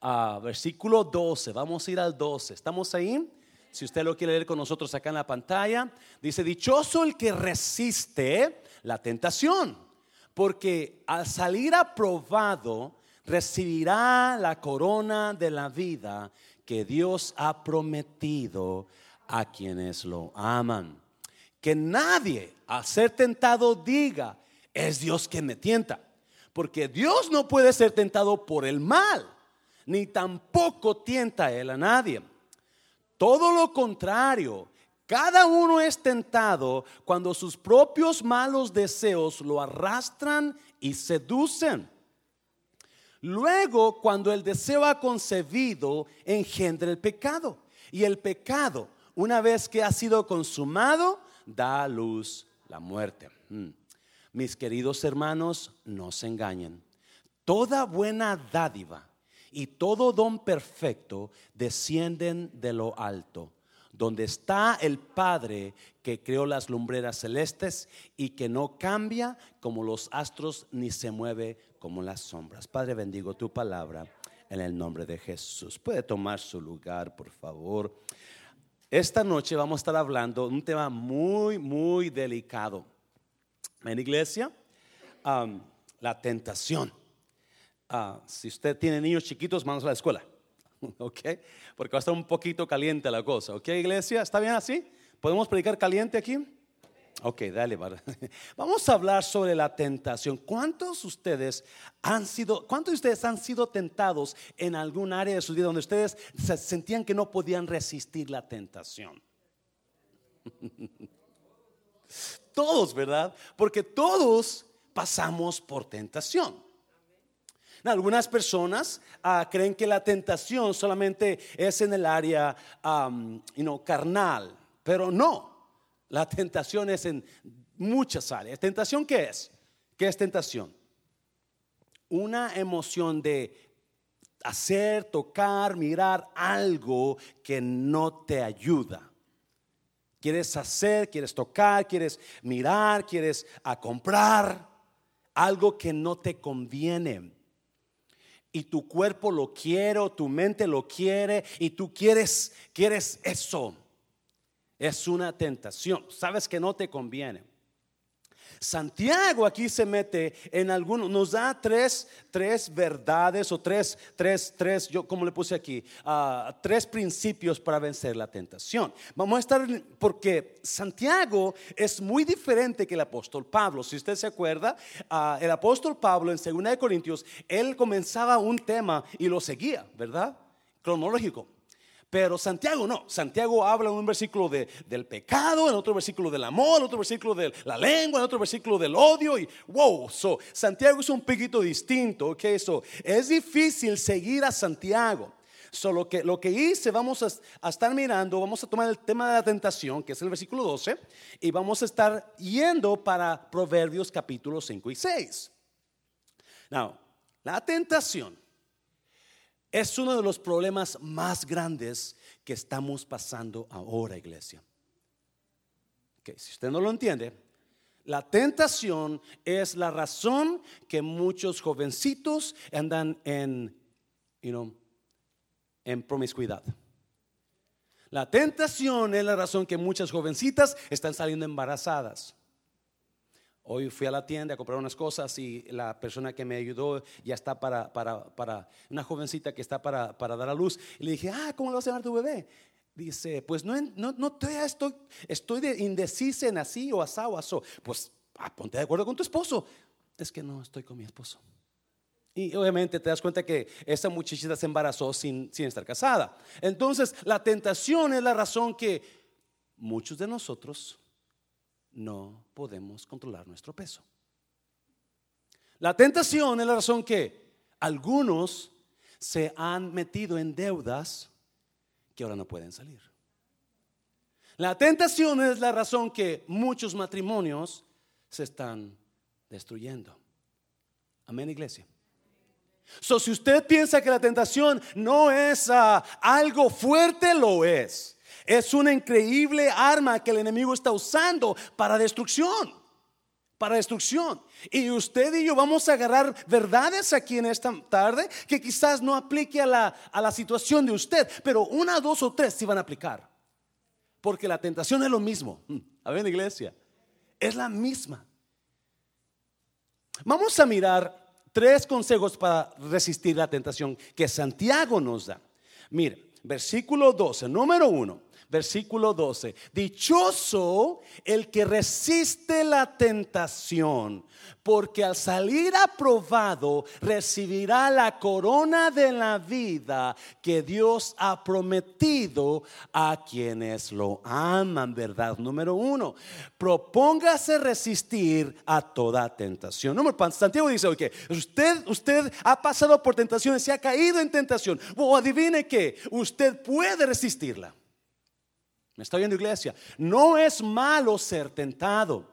a versículo 12. Vamos a ir al 12. ¿Estamos ahí? Si usted lo quiere leer con nosotros acá en la pantalla, dice, dichoso el que resiste la tentación, porque al salir aprobado recibirá la corona de la vida que Dios ha prometido a quienes lo aman. Que nadie al ser tentado diga, es Dios quien me tienta, porque Dios no puede ser tentado por el mal ni tampoco tienta él a nadie. Todo lo contrario, cada uno es tentado cuando sus propios malos deseos lo arrastran y seducen. Luego, cuando el deseo ha concebido, engendra el pecado. Y el pecado, una vez que ha sido consumado, da a luz la muerte. Mm. Mis queridos hermanos, no se engañen. Toda buena dádiva y todo don perfecto descienden de lo alto, donde está el Padre que creó las lumbreras celestes y que no cambia como los astros ni se mueve como las sombras. Padre, bendigo tu palabra en el nombre de Jesús. Puede tomar su lugar, por favor. Esta noche vamos a estar hablando de un tema muy, muy delicado. En iglesia, la tentación. Ah, si usted tiene niños chiquitos, vamos a la escuela. ¿Ok? Porque va a estar un poquito caliente la cosa. ¿Ok, iglesia? ¿Está bien así? ¿Podemos predicar caliente aquí? Ok, dale. Vamos a hablar sobre la tentación. ¿Cuántos ustedes han sido, cuántos de ustedes han sido tentados en algún área de su vida donde ustedes se sentían que no podían resistir la tentación? Todos, ¿verdad? Porque todos pasamos por tentación. Algunas personas ah, creen que la tentación solamente es en el área carnal, pero no. La tentación es en muchas áreas. ¿Tentación qué es? ¿Qué es tentación? Una emoción de hacer, tocar, mirar algo que no te ayuda. Quieres hacer, quieres tocar, quieres mirar, quieres a ah, comprar algo que no te conviene y tu cuerpo lo quiere tu mente lo quiere y tú quieres, quieres eso. Es una tentación. Sabes que no te conviene. Santiago aquí se mete en algunos, nos da tres, tres verdades o tres, tres, tres, yo como le puse aquí, uh, tres principios para vencer la tentación. Vamos a estar, porque Santiago es muy diferente que el apóstol Pablo. Si usted se acuerda, uh, el apóstol Pablo en 2 Corintios, él comenzaba un tema y lo seguía, ¿verdad? Cronológico. Pero Santiago no. Santiago habla en un versículo de, del pecado, en otro versículo del amor, en otro versículo de la lengua, en otro versículo del odio. Y wow, so, Santiago es un poquito distinto. Ok, eso es difícil seguir a Santiago. Solo que lo que hice, vamos a, estar mirando, vamos a tomar el tema de la tentación, que es el versículo 12, y vamos a estar yendo para Proverbios capítulos 5 y 6. Now, la tentación es uno de los problemas más grandes que estamos pasando ahora, iglesia. si usted no lo entiende, la tentación es la razón que muchos jovencitos andan en, en promiscuidad. La tentación es la razón que muchas jovencitas están saliendo embarazadas. Hoy fui a la tienda a comprar unas cosas y la persona que me ayudó ya está para, para, para una jovencita que está para, para, dar a luz. Y le dije, ah, ¿cómo le vas a llamar tu bebé? Dice, pues no, no, no estoy, estoy de indecisa en así o asá o. Pues ah, ponte de acuerdo con tu esposo. Es que no estoy con mi esposo. Y obviamente te das cuenta que esa muchachita se embarazó sin, sin estar casada. Entonces, la tentación es la razón que muchos de nosotros no podemos controlar nuestro peso. La tentación es la razón que algunos se han metido en deudas que ahora no pueden salir. La tentación es la razón que muchos matrimonios se están destruyendo. Amén, iglesia. So, si usted piensa que la tentación no es ah, algo fuerte, lo es. Es una increíble arma que el enemigo está usando para destrucción. para destrucción. Y usted y yo vamos a agarrar verdades aquí en esta tarde que quizás no aplique a la, a la situación de usted, pero una, dos o tres sí van a aplicar. Porque la tentación es lo mismo. Mm, a ver, iglesia, es la misma. Vamos a mirar tres consejos para resistir la tentación que Santiago nos da. Mire, versículo 12, número uno versículo 12. Dichoso el que resiste la tentación, porque al salir aprobado recibirá la corona de la vida que Dios ha prometido a quienes lo aman, ¿verdad? Número uno, propóngase resistir a toda tentación. Número Santiago dice, usted, usted ha pasado por tentaciones, se ha caído en tentación. O adivine que usted puede resistirla. ¿Me está viendo iglesia? No es malo ser tentado.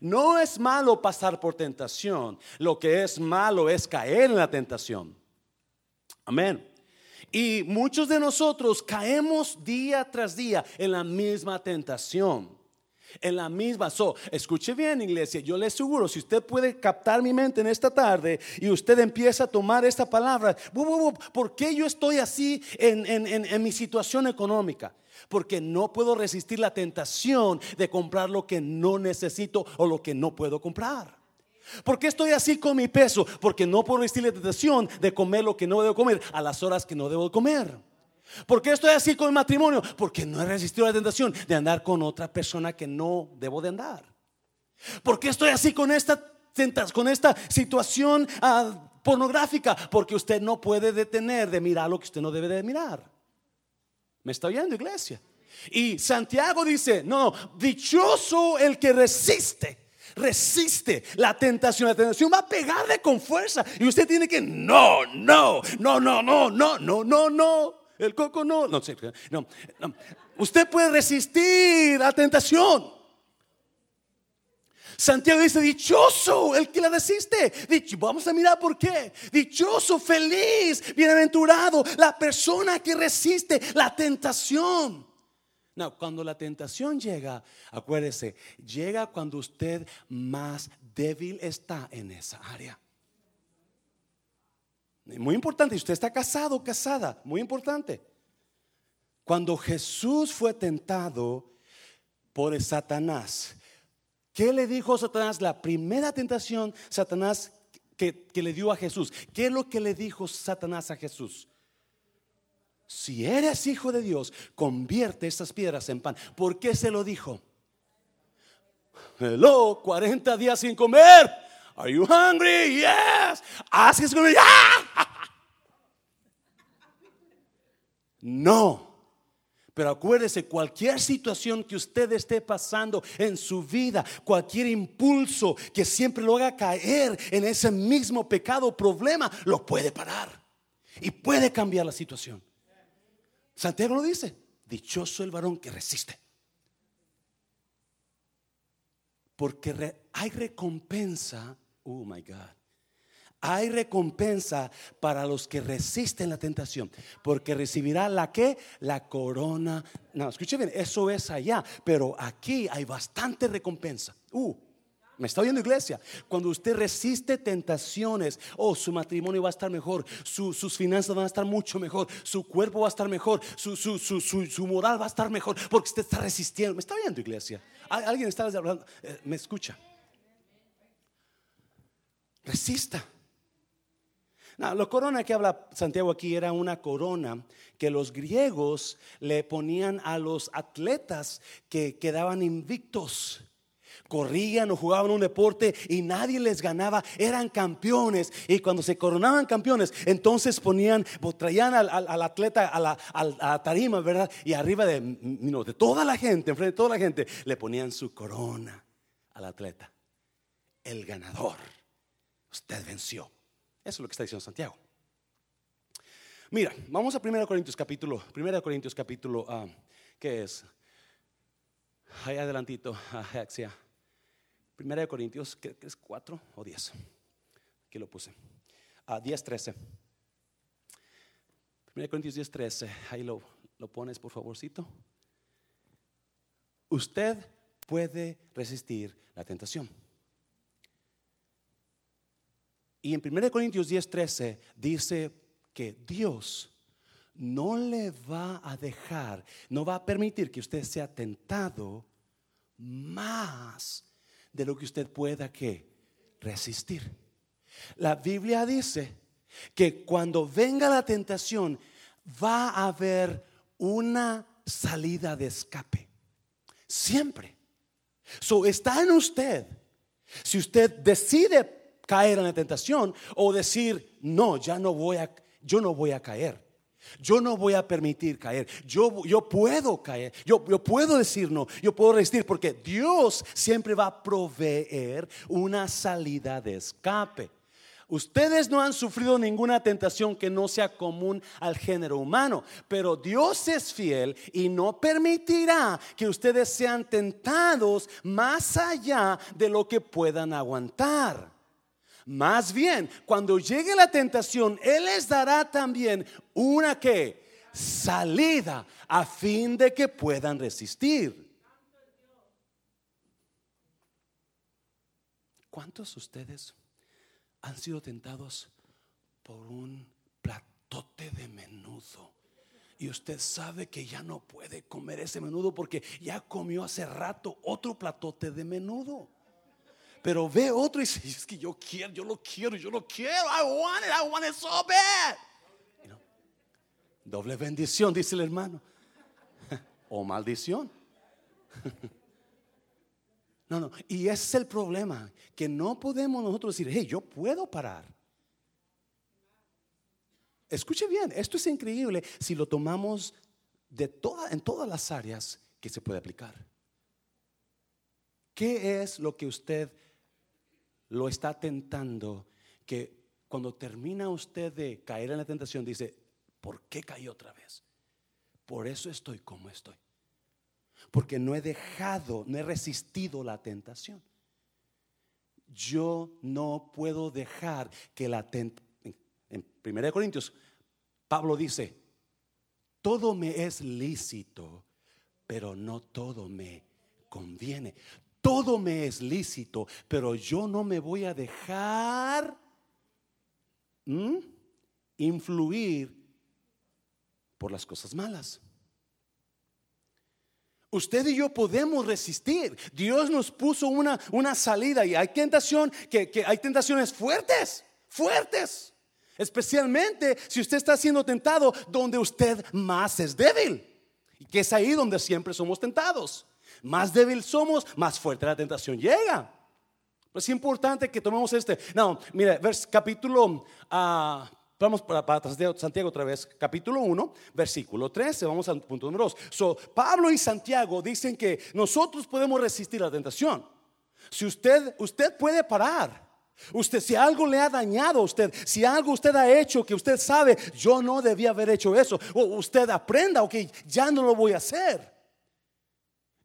No es malo pasar por tentación. Lo que es malo es caer en la tentación. Amén. Y muchos de nosotros caemos día tras día en la misma tentación. En la misma. So, escuche bien, iglesia. Yo le aseguro, si usted puede captar mi mente en esta tarde y usted empieza a tomar esta palabra, ¿por qué yo estoy así en, en mi situación económica? porque no puedo resistir la tentación de comprar lo que no necesito o lo que no puedo comprar. ¿Por qué estoy así con mi peso? Porque no puedo resistir la tentación de comer lo que no debo comer a las horas que no debo comer. ¿Por qué estoy así con el matrimonio? Porque no he resistido la tentación de andar con otra persona que no debo de andar. ¿Por qué estoy así con esta, con esta situación ah, pornográfica? Porque usted no puede detener de mirar lo que usted no debe de mirar. ¿Me está oyendo, iglesia? Y Santiago dice, no, dichoso el que resiste. Resiste la tentación. La tentación va a pegarle con fuerza. Y usted tiene que, no, no, no, no, no, no, no, no, no. El coco no. No, no, no. Usted puede resistir la tentación. Santiago dice, dichoso el que la resiste. vamos a mirar por qué. Dichoso, feliz, bienaventurado, la persona que resiste la tentación. No, cuando la tentación llega, acuérdese, llega cuando usted más débil está en esa área. Muy importante, si usted está casado, casada, muy importante. Cuando Jesús fue tentado por Satanás, ¿Qué le dijo Satanás? La primera tentación, Satanás, que, le dio a Jesús. ¿Qué es lo que le dijo Satanás a Jesús? Si eres hijo de Dios, convierte estas piedras en pan. ¿Por qué se lo dijo? Hello, 40 días sin comer. Are you hungry? Yes. ¿Haces comer? No. Pero acuérdese, cualquier situación que usted esté pasando en su vida, cualquier impulso que siempre lo haga caer en ese mismo pecado, problema, lo puede parar y puede cambiar la situación. Santiago lo dice, dichoso el varón que resiste. Porque hay recompensa, oh my God, hay recompensa para los que resisten la tentación, porque recibirá la que la corona. No, escuche bien, eso es allá, pero aquí hay bastante recompensa. Uh, me está oyendo iglesia. Cuando usted resiste tentaciones, oh, su matrimonio va a estar mejor, sus finanzas van a estar mucho mejor, su cuerpo va a estar mejor, su, su, moral va a estar mejor, porque usted está resistiendo. ¿Me está oyendo iglesia? ¿Alguien está hablando? Eh, ¿Me escucha? Resista. La corona que habla Santiago aquí era una corona que los griegos le ponían a los atletas que quedaban invictos. Corrían o jugaban un deporte y nadie les ganaba, eran campeones. Y cuando se coronaban campeones, entonces ponían, traían al, atleta a la, tarima, ¿verdad? Y arriba de, de toda la gente, enfrente de toda la gente, le ponían su corona al atleta. El ganador. Usted venció. Eso es lo que está diciendo Santiago. Mira, vamos a 1 Corintios capítulo, 1 Corintios capítulo, uh, ¿qué es? Ahí adelantito, Axia. 1 Corintios, ¿qué es 4 o 10? Aquí lo puse. Uh, 10, 13. 1 Corintios 10, 13. Ahí lo, lo pones, por favorcito. Usted puede resistir la tentación. Y en 1 Corintios 10, 13 dice que Dios no le va a dejar, no va a permitir que usted sea tentado más de lo que usted pueda que resistir. La Biblia dice que cuando venga la tentación va a haber una salida de escape. Siempre. So está en usted. Si usted decide caer en la tentación o decir, no, ya no voy a, yo no voy a caer. Yo no voy a permitir caer. Yo, yo puedo caer. Yo, yo puedo decir no. Yo puedo resistir porque Dios siempre va a proveer una salida de escape. Ustedes no han sufrido ninguna tentación que no sea común al género humano, pero Dios es fiel y no permitirá que ustedes sean tentados más allá de lo que puedan aguantar. Más bien, cuando llegue la tentación, Él les dará también una que salida a fin de que puedan resistir. ¿Cuántos de ustedes han sido tentados por un platote de menudo. Y usted sabe que ya no puede comer ese menudo porque ya comió hace rato otro platote de menudo. Pero ve otro y dice, es que yo quiero, yo lo quiero, yo lo quiero. I want it, I want it so bad. Doble bendición, dice el hermano. o maldición. No, no. Y ese es el problema, que no podemos nosotros decir, hey, yo puedo parar. Escuche bien, esto es increíble si lo tomamos de toda, en todas las áreas que se puede aplicar. ¿Qué es lo que usted lo está tentando que cuando termina usted de caer en la tentación dice, ¿por qué caí otra vez? Por eso estoy como estoy porque no he dejado, no he resistido la tentación. Yo no puedo dejar que la tentación, en 1 Corintios, Pablo dice, todo me es lícito, pero no todo me conviene. Todo me es lícito, pero yo no me voy a dejar influir por las cosas malas. Usted y yo podemos resistir. Dios nos puso una, una salida y hay tentación, que, que hay tentaciones fuertes, fuertes. Especialmente si usted está siendo tentado donde usted más es débil. Y que es ahí donde siempre somos tentados. Más débil somos, más fuerte la tentación llega. Es importante que tomemos este. No, mire, vers, capítulo uh, Vamos para, de Santiago otra vez, capítulo 1, versículo 13, vamos al punto número 2. So, Pablo y Santiago dicen que nosotros podemos resistir la tentación. Si usted, usted puede parar. Usted, si algo le ha dañado a usted, si algo usted ha hecho que usted sabe, yo no debía haber hecho eso, o usted aprenda, ok, ya no lo voy a hacer.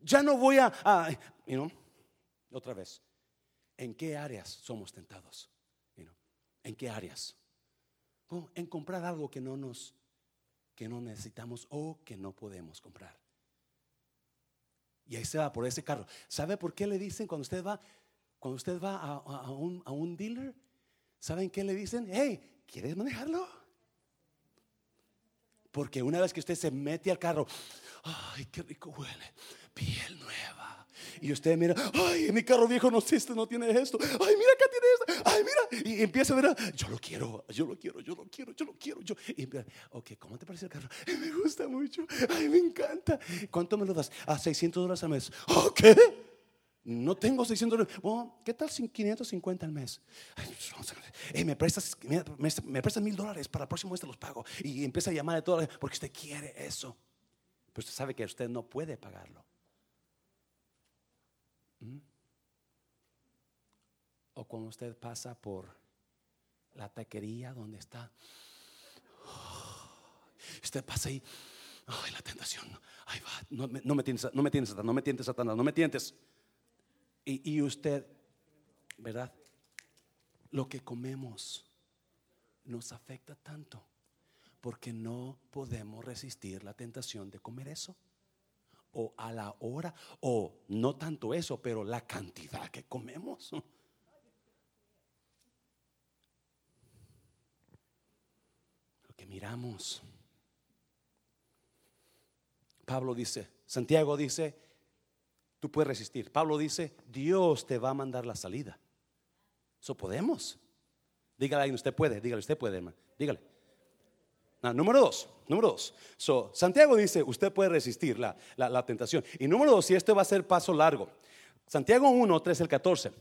Ya no voy a, otra vez, ¿en qué áreas somos tentados? ¿En qué áreas? en comprar algo que no nos que no necesitamos o que no podemos comprar. Y ahí se va por ese carro. ¿Sabe por qué le dicen cuando usted va cuando usted va a, un, a un dealer? ¿Saben qué le dicen? Hey, ¿quieres manejarlo? Porque una vez que usted se mete al carro, ay, qué rico huele, piel nueva y usted mira, ay, mi carro viejo no, este no tiene esto. Ay, mira acá tiene esto. Ay, mira. Y empieza a ver, yo lo quiero, yo lo quiero, yo lo quiero, yo lo quiero. Yo. Y ok, ¿cómo te parece el carro? Me gusta mucho. Ay, me encanta. ¿Cuánto me lo das? A 600 dólares al mes. ¿Ok? No tengo 600 dólares. Bueno, ¿qué tal sin 550 al mes? Ay, me prestas me, prestas mil dólares para el próximo mes te los pago. Y empieza a llamar de todo porque usted quiere eso. Pero usted sabe que usted no puede pagarlo. O cuando usted pasa por la taquería donde está, usted pasa ahí, ay, la tentación, ay, va, no, me, no me tientes, no me tientes, no me tientes, Satanás, no me tientes. Y, y usted, ¿verdad? Lo que comemos nos afecta tanto porque no podemos resistir la tentación de comer eso. O a la hora, o no tanto eso, pero la cantidad que comemos. Lo que miramos. Pablo dice, Santiago dice, tú puedes resistir. Pablo dice, Dios te va a mandar la salida. Eso podemos. Dígale a usted puede, dígale, usted puede, hermano. Dígale. número dos, número dos. So, Santiago dice, usted puede resistir la, tentación. Y número dos, y esto va a ser paso largo. Santiago 1, 13 el 14.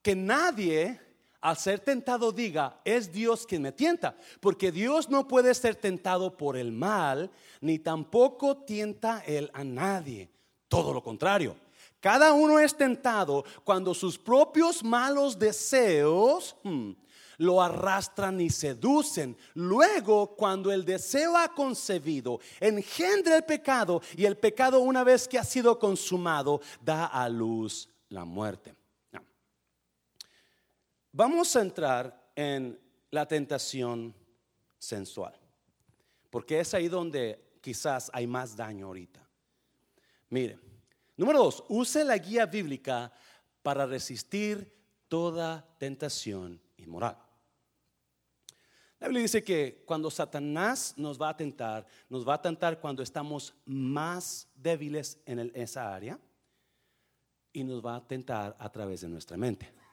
que nadie al ser tentado diga, es Dios quien me tienta, porque Dios no puede ser tentado por el mal, ni tampoco tienta él a nadie. Todo lo contrario. Cada uno es tentado cuando sus propios malos deseos hmm, lo arrastran y seducen. Luego, cuando el deseo ha concebido, engendra el pecado y el pecado una vez que ha sido consumado, da a luz la muerte. Vamos a entrar en la tentación sensual, porque es ahí donde quizás hay más daño ahorita. Mire, número dos, use la guía bíblica para resistir toda tentación inmoral. La Biblia dice que cuando Satanás nos va a tentar, nos va a tentar cuando estamos más débiles en esa área y nos va a tentar a través de nuestra mente.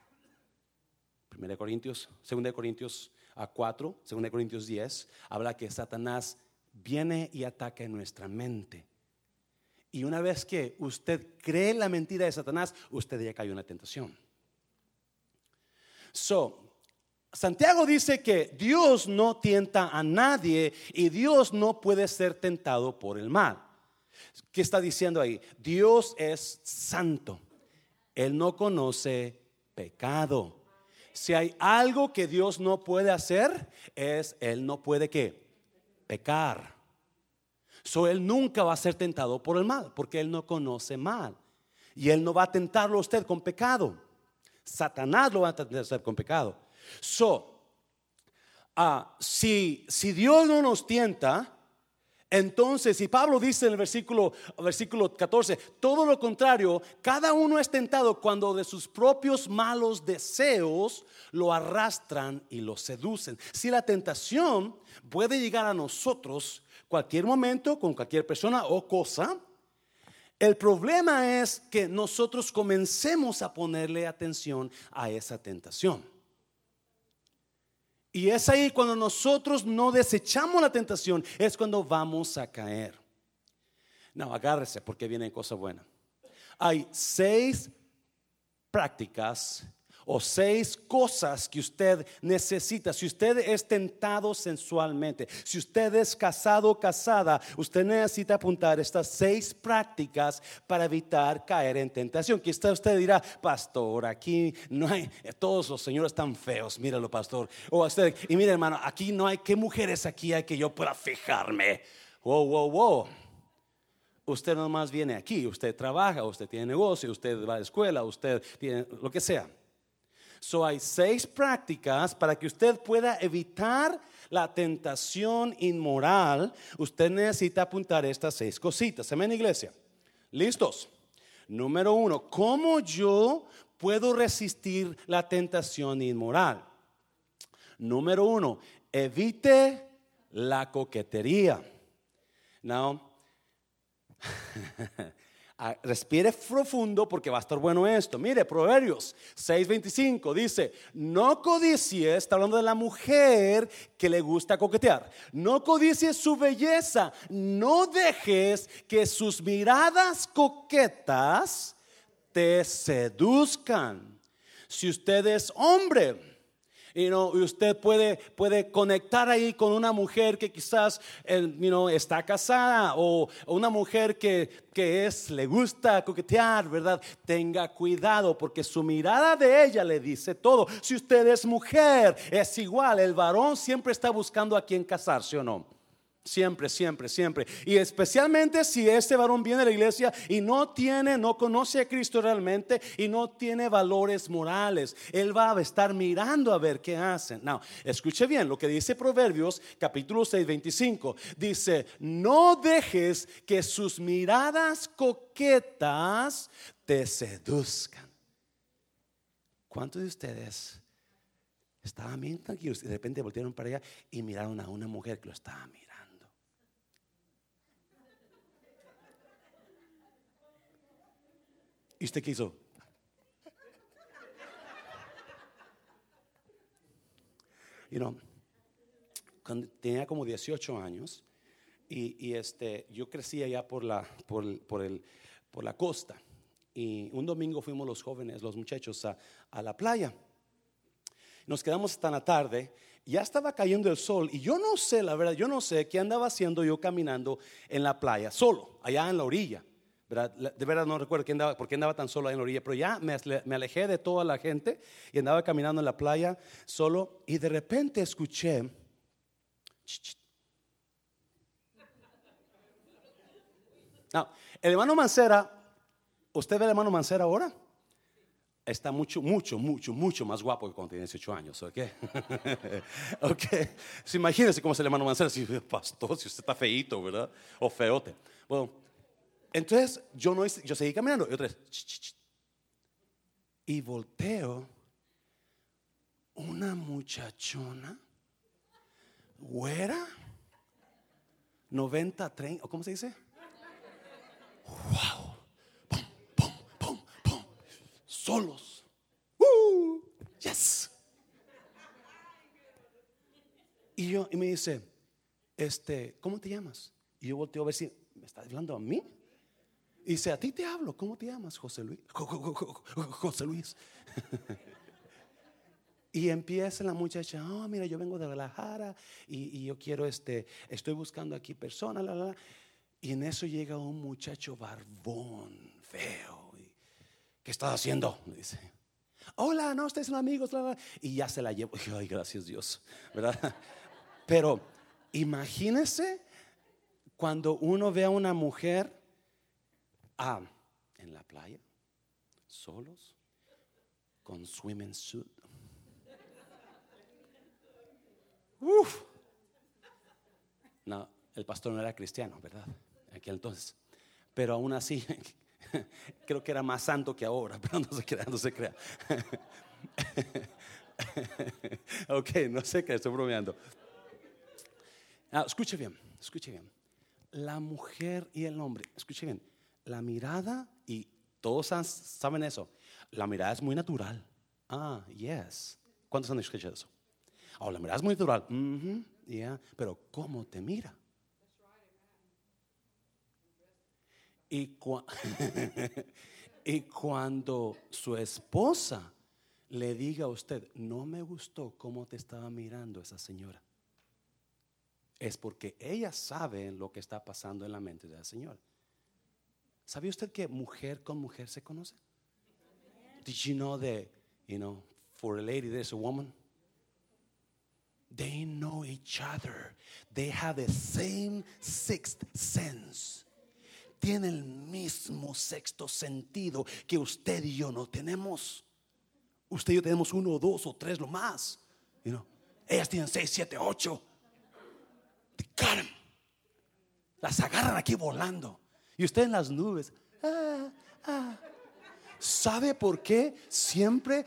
1 Corintios, 2 Corintios a 4, 2 Corintios 10, habla que Satanás viene y ataca nuestra mente. Y una vez que usted cree la mentira de Satanás, usted ya cayó en la tentación. So, Santiago dice que Dios no tienta a nadie y Dios no puede ser tentado por el mal. ¿Qué está diciendo ahí? Dios es santo. Él no conoce pecado si hay algo que Dios no puede hacer, es Él no puede que pecar. So Él nunca va a ser tentado por el mal, porque Él no conoce mal. Y Él no va a tentarlo a usted con pecado. Satanás lo va a tentar con pecado. So, ah, si, si Dios no nos tienta, entonces, y Pablo dice en el versículo, versículo 14, todo lo contrario, cada uno es tentado cuando de sus propios malos deseos lo arrastran y lo seducen. Si la tentación puede llegar a nosotros cualquier momento, con cualquier persona o cosa, el problema es que nosotros comencemos a ponerle atención a esa tentación. Y es ahí cuando nosotros no desechamos la tentación, es cuando vamos a caer. No, agárrese porque viene cosa buena. Hay seis prácticas o seis cosas que usted necesita. Si usted es tentado sensualmente, si usted es casado o casada, usted necesita apuntar estas seis prácticas para evitar caer en tentación. Quizá usted dirá, pastor, aquí no hay, todos los señores están feos, míralo, pastor. O usted, y mire, hermano, aquí no hay, ¿qué mujeres aquí hay que yo pueda fijarme? Wow, wow, wow. Usted nomás viene aquí, usted trabaja, usted tiene negocio, usted va a la escuela, usted tiene lo que sea. So hay seis prácticas para que usted pueda evitar la tentación inmoral. Usted necesita apuntar estas seis cositas. Amén, iglesia. ¿Listos? Número uno, ¿cómo yo puedo resistir la tentación inmoral? Número uno, evite la coquetería. Now, respire profundo porque va a estar bueno esto. Mire, Proverbios 6:25 dice, no codicies, está hablando de la mujer que le gusta coquetear, no codicies su belleza, no dejes que sus miradas coquetas te seduzcan. Si usted es hombre, y usted puede, puede conectar ahí con una mujer que quizás está casada o, una mujer que, que es, le gusta coquetear, ¿verdad? Tenga cuidado porque su mirada de ella le dice todo. Si usted es mujer, es igual. El varón siempre está buscando a quien casarse o no. Siempre, siempre, siempre. Y especialmente si este varón viene a la iglesia y no tiene, no conoce a Cristo realmente y no tiene valores morales. Él va a estar mirando a ver qué hacen. No, escuche bien lo que dice Proverbios capítulo 6, 25. Dice, no dejes que sus miradas coquetas te seduzcan. ¿Cuántos de ustedes Estaban bien tranquilos y de repente voltearon para allá y miraron a una mujer que lo estaba mirando. ¿Y usted qué hizo? You know, cuando tenía como 18 años y, este, yo crecía ya por la, por, el, por la costa. Y un domingo fuimos los jóvenes, los muchachos, a, a la playa. Nos quedamos hasta la tarde. Ya estaba cayendo el sol y yo no sé, la verdad, yo no sé qué andaba haciendo yo caminando en la playa, solo, allá en la orilla. De verdad no recuerdo quién andaba, por qué andaba tan solo ahí en la orilla, pero ya me, me alejé de toda la gente y andaba caminando en la playa solo y de repente escuché... No, el hermano Mancera, ¿usted ve al hermano Mancera ahora? está mucho, mucho, mucho, mucho más guapo que cuando tenía 18 años, ¿ok? ok. So, imagínense cómo es el hermano Mancera, si pastor, si usted está feito, ¿verdad? O feote. Bueno, entonces yo no yo seguí caminando y otra vez, y volteo una muchachona, güera, 90, 30, ¿cómo se dice? Wow solos. Uh, yes. Y yo y me dice, este, ¿cómo te llamas? Y yo volteo a ver si me está hablando a mí. Y dice, a ti te hablo, ¿cómo te llamas, José Luis? José Luis. Y empieza la muchacha, oh, mira, yo vengo de Guadalajara y, y yo quiero, este, estoy buscando aquí personas, la, la. Y en eso llega un muchacho barbón, feo ¿qué estás haciendo? Dice. Hola, no, ustedes son amigos. Y ya se la llevo. Ay, gracias Dios. ¿Verdad? Pero imagínese cuando uno ve a una mujer ah, en la playa, solos, con swimming suit. Uf. No, el pastor no era cristiano, ¿verdad? Aquel entonces. Pero aún así, Creo que era más santo que ahora, pero no se crea, no se crea. ok, no sé qué, estoy bromeando. Ah, escuche bien, escuche bien. La mujer y el hombre, escuche bien, la mirada, y todos saben eso, la mirada es muy natural. Ah, yes. ¿Cuántos han escuchado eso? Oh, la mirada es muy natural. Pero ¿cómo te mira? Y, cuando su esposa le diga a usted, no me gustó cómo te estaba mirando esa señora, es porque ella sabe lo que está pasando en la mente de la señora. ¿Sabía usted que mujer con mujer se conoce? Did you know that, you know, for a lady there's a woman? They know each other. They have the same sixth sense tiene el mismo sexto sentido que usted y yo no tenemos. Usted y yo tenemos uno, dos o tres lo más. Ellas tienen seis, siete, ocho. Las agarran aquí volando. Y usted en las nubes. Ah, ah. ¿Sabe por qué siempre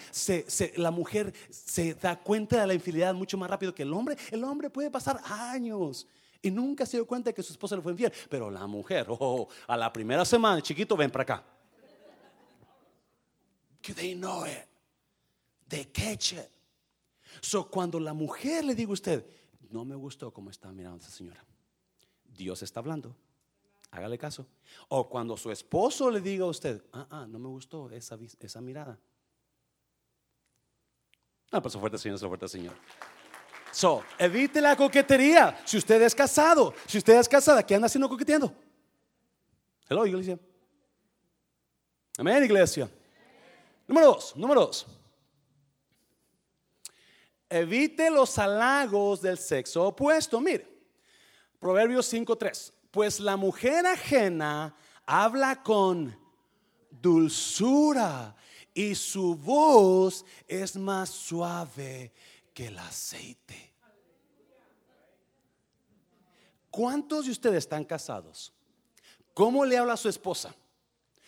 la mujer se da cuenta de la infidelidad mucho más rápido que el hombre? El hombre puede pasar años y nunca se dio cuenta de que su esposa le fue infiel. Pero la mujer, oh, a la primera semana, chiquito, ven para acá. Que they know it. They catch it. So, cuando la mujer le diga a usted, no me gustó cómo está mirando esa señora. Dios está hablando. Hágale caso. O cuando su esposo le diga a usted, ah, ah, no me gustó esa, esa mirada. Ah, pues fuerte, Señor, fuerte, Señor. So, evite la coquetería. Si usted es casado, si usted es casada, ¿qué anda haciendo coqueteando? Hello, iglesia. Amén, iglesia. Número dos, número dos. Evite los halagos del sexo opuesto. Mire, Proverbios 5:3. Pues la mujer ajena habla con dulzura y su voz es más suave que el aceite. ¿Cuántos de ustedes están casados? ¿Cómo le habla a su esposa?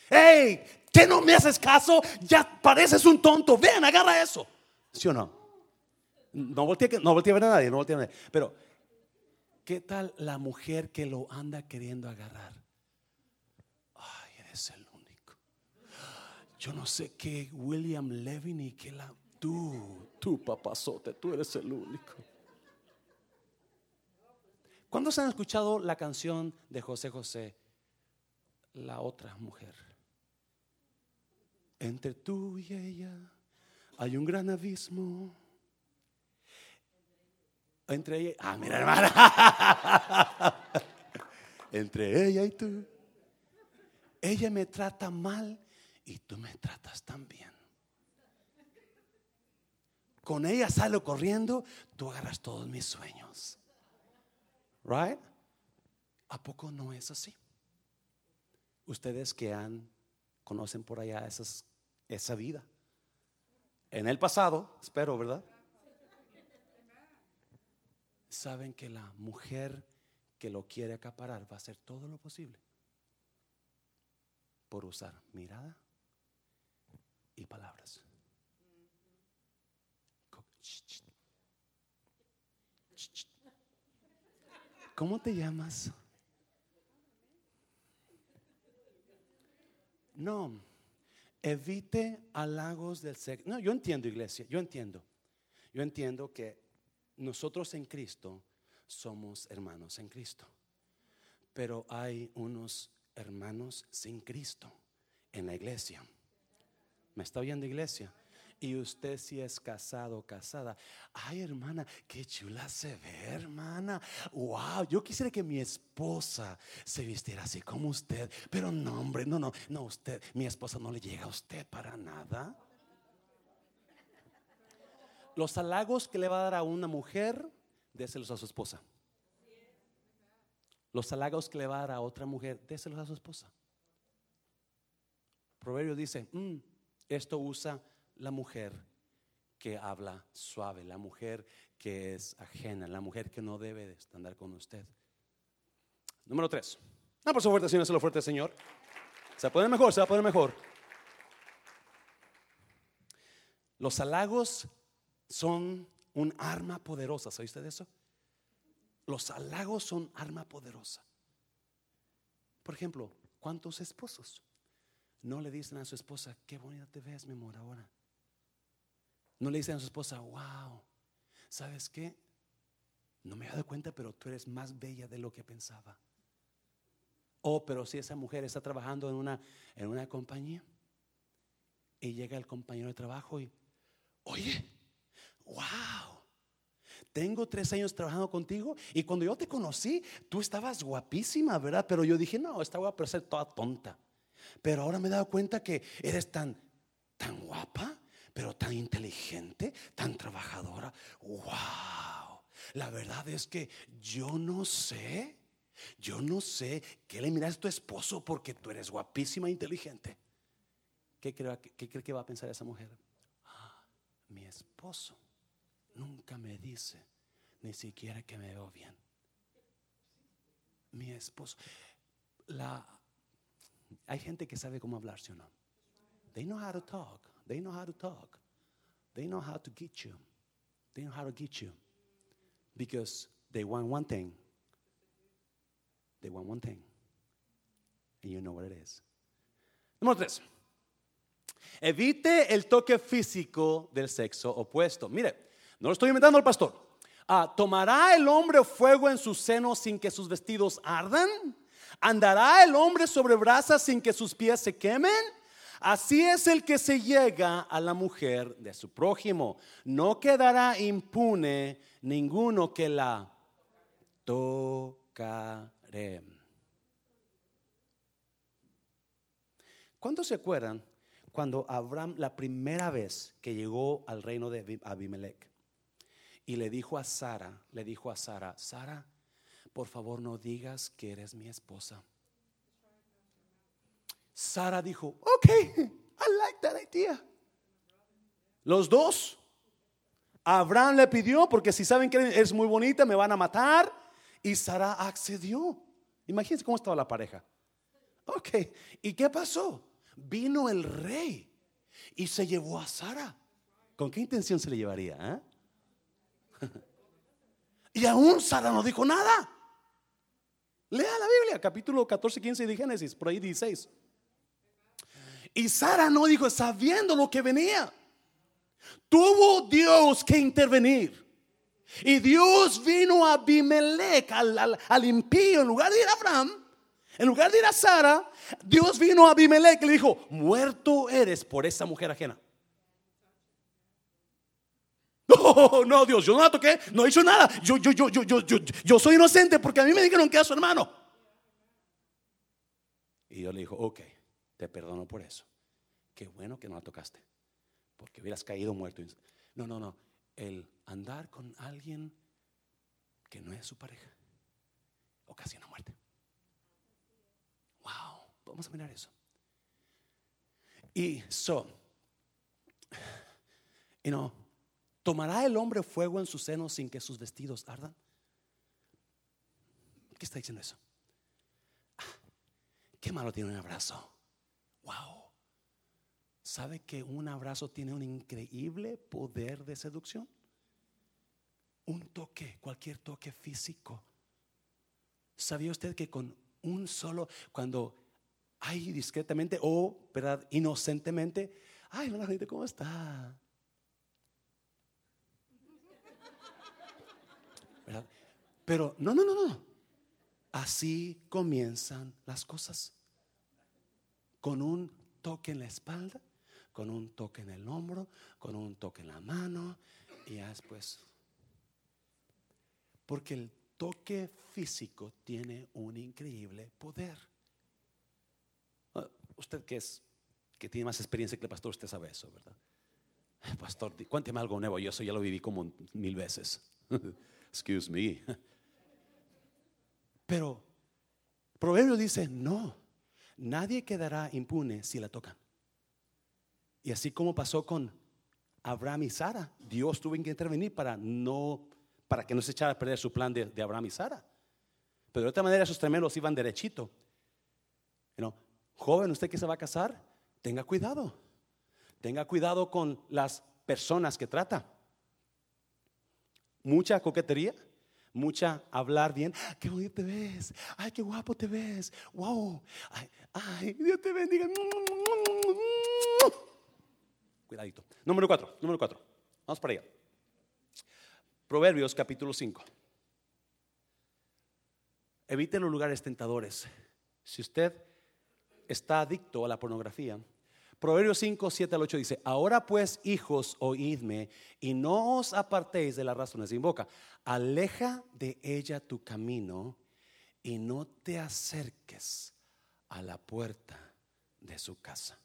¡Hey! ¿Qué no me haces caso? Ya pareces un tonto. Ven, agarra eso. ¿Sí o no? No volteé, no volteé a ver a nadie, no volteé a a nadie. Pero, ¿qué tal la mujer que lo anda queriendo agarrar? Ay, eres el único. Yo no sé qué William Levin y que la... Tú, tú papazote, tú eres el único. ¿Cuántos han escuchado la canción de José José? La otra mujer. Entre tú y ella hay un gran abismo. Entre ella, ah, mira hermana. Entre ella y tú. Ella me trata mal y tú me tratas tan bien. Con ella salgo corriendo, tú agarras todos mis sueños. Right? ¿A poco no es así? Ustedes que han conocen por allá esas, esa vida. En el pasado, espero, ¿verdad? Saben que la mujer que lo quiere acaparar va a hacer todo lo posible por usar mirada y palabras. ¿Cómo te llamas? No, evite halagos del sexo. No, yo entiendo, iglesia, yo entiendo. Yo entiendo que nosotros en Cristo somos hermanos en Cristo. Pero hay unos hermanos sin Cristo en la iglesia. ¿Me está oyendo, iglesia? Y usted si es casado o casada, ay hermana, qué chula se ve, hermana. Wow, yo quisiera que mi esposa se vistiera así como usted. Pero no, hombre, no, no, no, usted, mi esposa no le llega a usted para nada. Los halagos que le va a dar a una mujer, déselos a su esposa. Los halagos que le va a dar a otra mujer, déselos a su esposa. Proverbio dice, mm, esto usa la mujer que habla suave, la mujer que es ajena, la mujer que no debe de andar con usted. Número tres. No, por su fuerte, Señor, lo fuerte, Señor. Se va a poner mejor, se va a poner mejor. Los halagos son un arma poderosa. ¿Sabe usted eso? Los halagos son arma poderosa. Por ejemplo, ¿cuántos esposos no le dicen a su esposa, qué bonita te ves, mi amor, ahora? No le dicen a su esposa, wow, ¿sabes qué? No me he dado cuenta, pero tú eres más bella de lo que pensaba. Oh, pero si esa mujer está trabajando en una, en una compañía y llega el compañero de trabajo y, oye, wow, tengo tres años trabajando contigo y cuando yo te conocí, tú estabas guapísima, ¿verdad? Pero yo dije, no, esta voy a ser toda tonta. Pero ahora me he dado cuenta que eres tan, tan guapa pero tan inteligente, tan trabajadora. ¡Wow! La verdad es que yo no sé, yo no sé qué le miras a tu esposo porque tú eres guapísima e inteligente. ¿Qué cree, que va a pensar esa mujer? Ah, mi esposo nunca me dice ni siquiera que me veo bien. Mi esposo. La, hay gente que sabe cómo hablar, ¿sí o no? They know how to talk. They know how to talk. They know how to get you. They know how to get you. Because they want one thing. They want one thing. And you know what it is. Número tres. Evite el toque físico del sexo opuesto. Mire, no lo estoy inventando al pastor. Ah, ¿Tomará el hombre fuego en sus senos sin que sus vestidos ardan? ¿Andará el hombre sobre brasas sin que sus pies se quemen? Así es el que se llega a la mujer de su prójimo. No quedará impune ninguno que la tocaré. ¿Cuántos se acuerdan cuando Abraham la primera vez que llegó al reino de Abimelech y le dijo a Sara, le dijo a Sara, Sara, por favor no digas que eres mi esposa Sara dijo, ok, I like that idea. Los dos. Abraham le pidió, porque si saben que es muy bonita, me van a matar. Y Sara accedió. Imagínense cómo estaba la pareja. Ok, ¿y qué pasó? Vino el rey y se llevó a Sara. ¿Con qué intención se le llevaría? Eh? Y aún Sara no dijo nada. Lea la Biblia, capítulo 14, 15 de Génesis, por ahí 16. Y Sara no dijo, sabiendo lo que venía. Tuvo Dios que intervenir. Y Dios vino a Abimelech, al, impío, en lugar de ir a Abraham, en lugar de ir a Sara, Dios vino a Abimelech y le dijo, muerto eres por esa mujer ajena. No, no, Dios, yo no la toqué, no he hecho nada. Yo, yo, yo, yo, yo, yo, yo soy inocente porque a mí me dijeron que era su hermano. Y Dios le dijo, ok, te perdono por eso. Qué bueno que no la tocaste, porque hubieras caído muerto. No, no, no. El andar con alguien que no es su pareja ocasiona muerte. Wow, vamos a mirar eso. Y so, you know, ¿tomará el hombre fuego en su seno sin que sus vestidos ardan? ¿Qué está diciendo eso? Ah, qué malo tiene un abrazo. Wow. ¿Sabe que un abrazo tiene un increíble poder de seducción? Un toque, cualquier toque físico. ¿Sabía usted que con un solo, cuando hay discretamente o, ¿verdad? Inocentemente, ay, hola gente, ¿cómo está? Pero no, no, no, no. Así comienzan las cosas. Con un toque en la espalda, con un toque en el hombro, con un toque en la mano y ya después. Porque el toque físico tiene un increíble poder. Ah, usted que es que tiene más experiencia que el pastor, usted sabe eso, ¿verdad? Pastor, cuénteme algo nuevo. Yo eso ya lo viví como mil veces. Excuse me. Pero Proverbio dice, no, nadie quedará impune si la tocan. Y así como pasó con Abraham y Sara, Dios tuvo que intervenir para no para que no se echara a perder su plan de, Abraham y Sara. Pero de otra manera esos tremendos iban derechito. joven, usted que se va a casar, tenga cuidado. Tenga cuidado con las personas que trata. Mucha coquetería, mucha hablar bien. Qué bonito te ves. Ay, qué guapo te ves. Wow. Ay, Dios te bendiga. Cuidadito. Número cuatro, número cuatro. Vamos para allá. Proverbios capítulo 5. Evite los lugares tentadores. Si usted está adicto a la pornografía, Proverbios 5, 7 al 8 dice, ahora pues hijos, oídme y no os apartéis de las razones de invoca. Aleja de ella tu camino y no te acerques a la puerta de su casa.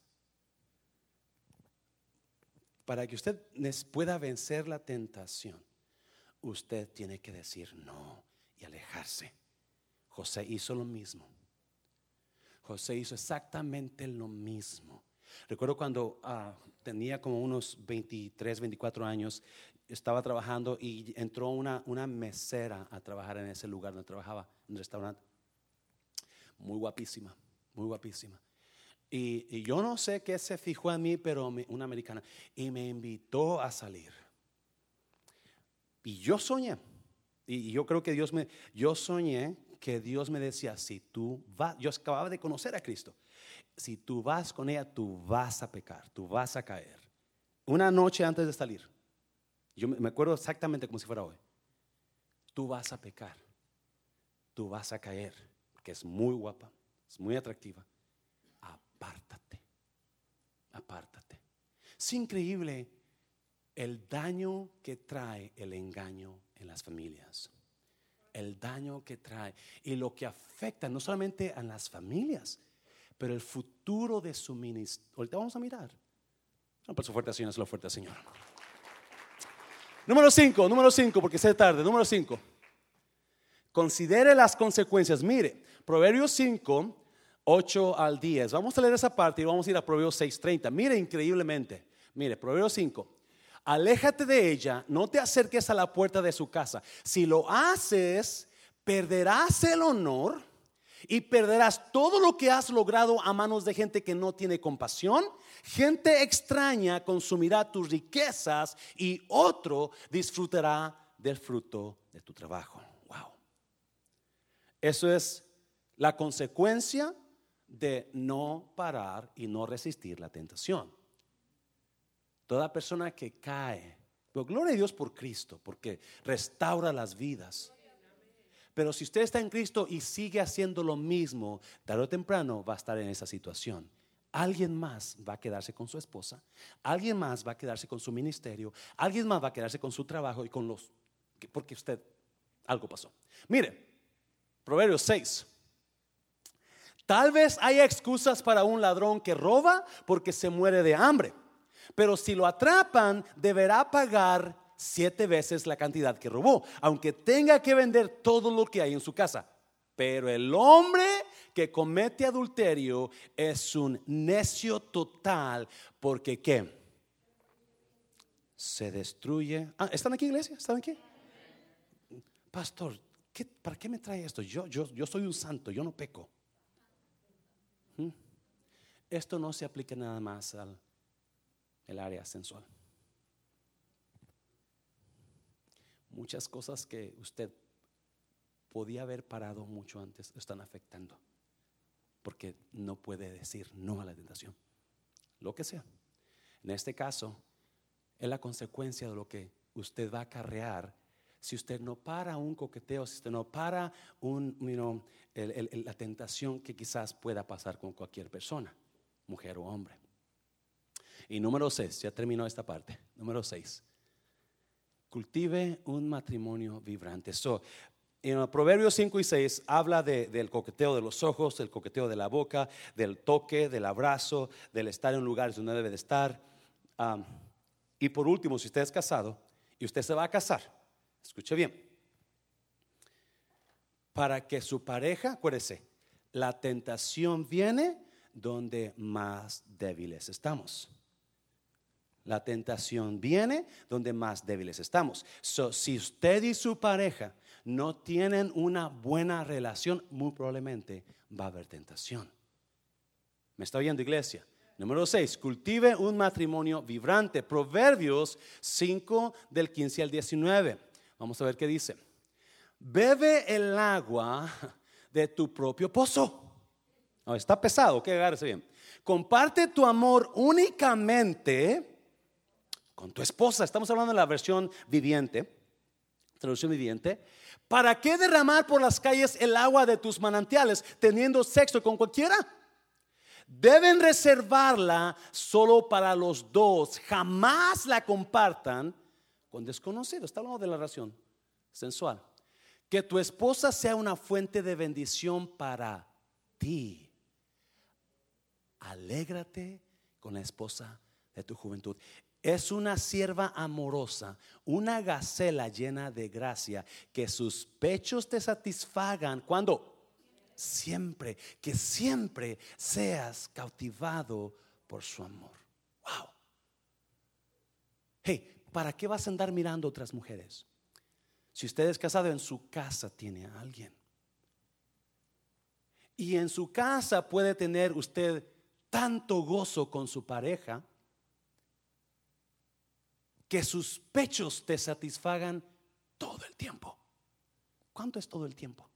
Para que usted pueda vencer la tentación, usted tiene que decir no y alejarse. José hizo lo mismo. José hizo exactamente lo mismo. Recuerdo cuando ah, tenía como unos 23, 24 años, estaba trabajando y entró una, una mesera a trabajar en ese lugar donde trabajaba, en un restaurante. Muy guapísima, muy guapísima. Y, yo no sé qué se fijó en mí, pero una americana. Y me invitó a salir. Y yo soñé, y yo creo que Dios me, yo soñé que Dios me decía, si tú vas, yo acababa de conocer a Cristo, si tú vas con ella, tú vas a pecar, tú vas a caer. Una noche antes de salir, yo me acuerdo exactamente como si fuera hoy, tú vas a pecar, tú vas a caer, que es muy guapa, es muy atractiva, apártate, apártate. Es increíble el daño que trae el engaño en las familias. El daño que trae y lo que afecta no solamente a las familias, pero el futuro de su ministerio. Ahorita vamos a mirar. No, por su fuerte Señor, es lo fuerte Señor. Número 5, número 5, porque es tarde. Número 5. Considere las consecuencias. Mire, Proverbios 5, 8 al 10. Vamos a leer esa parte y vamos a ir a Proverbios 6:30. Mire increíblemente. Mire, Proverbios 5. Aléjate de ella, no te acerques a la puerta de su casa. Si lo haces, perderás el honor y perderás todo lo que has logrado a manos de gente que no tiene compasión. Gente extraña consumirá tus riquezas y otro disfrutará del fruto de tu trabajo. Wow. Eso es la consecuencia de no parar y no resistir la tentación. Toda persona que cae, pero gloria a Dios por Cristo, porque restaura las vidas. Pero si usted está en Cristo y sigue haciendo lo mismo, tarde o temprano va a estar en esa situación. Alguien más va a quedarse con su esposa, alguien más va a quedarse con su ministerio, alguien más va a quedarse con su trabajo y con los... porque usted, algo pasó. Mire, Proverbios 6. Tal vez haya excusas para un ladrón que roba porque se muere de hambre, pero si lo atrapan deberá pagar siete veces la cantidad que robó, aunque tenga que vender todo lo que hay en su casa. Pero el hombre que comete adulterio es un necio total porque ¿qué? Se destruye. Ah, ¿Están aquí iglesia? ¿Están aquí? Pastor, ¿para qué me trae esto? Yo, yo, yo soy un santo, yo no peco. ¿Mm? Esto no se aplica nada más al el área sensual. Muchas cosas que usted podía haber parado mucho antes están afectando. Porque no puede decir no a la tentación. Lo que sea. En este caso, es la consecuencia de lo que usted va a acarrear si usted no para un coqueteo, si usted no para un, la tentación que quizás pueda pasar con cualquier persona, mujer o hombre. Y número seis, ya terminó esta parte. Número seis, cultive un matrimonio vibrante. En Proverbios 5 y 6 habla del coqueteo de los ojos, del coqueteo de la boca, del toque, del abrazo, del estar en lugares donde debe de estar. y por último, si usted es casado y usted se va a casar, escuche bien, para que su pareja, acuérdese, la tentación viene donde más débiles estamos. La tentación viene donde más débiles estamos. si usted y su pareja no tienen una buena relación, muy probablemente va a haber tentación. ¿Me está oyendo, iglesia? Número 6, cultive un matrimonio vibrante. Proverbios 5 del 15 al 19. Vamos a ver qué dice. Bebe el agua de tu propio pozo. está pesado, que agárrese bien. Comparte tu amor únicamente con tu esposa. Estamos hablando de la versión viviente, traducción viviente. ¿Para qué derramar por las calles el agua de tus manantiales teniendo sexo con cualquiera? Deben reservarla solo para los dos. Jamás la compartan con desconocidos. Está hablando de la relación sensual. Que tu esposa sea una fuente de bendición para ti. Alégrate con la esposa de tu juventud. Es una sierva amorosa, una gacela llena de gracia, que sus pechos te satisfagan cuando siempre, que siempre seas cautivado por su amor. Wow. Hey, ¿para qué vas a andar mirando otras mujeres? Si usted es casado, en su casa tiene a alguien. Y en su casa puede tener usted tanto gozo con su pareja que sus pechos te satisfagan todo el tiempo. ¿Cuánto es todo el tiempo?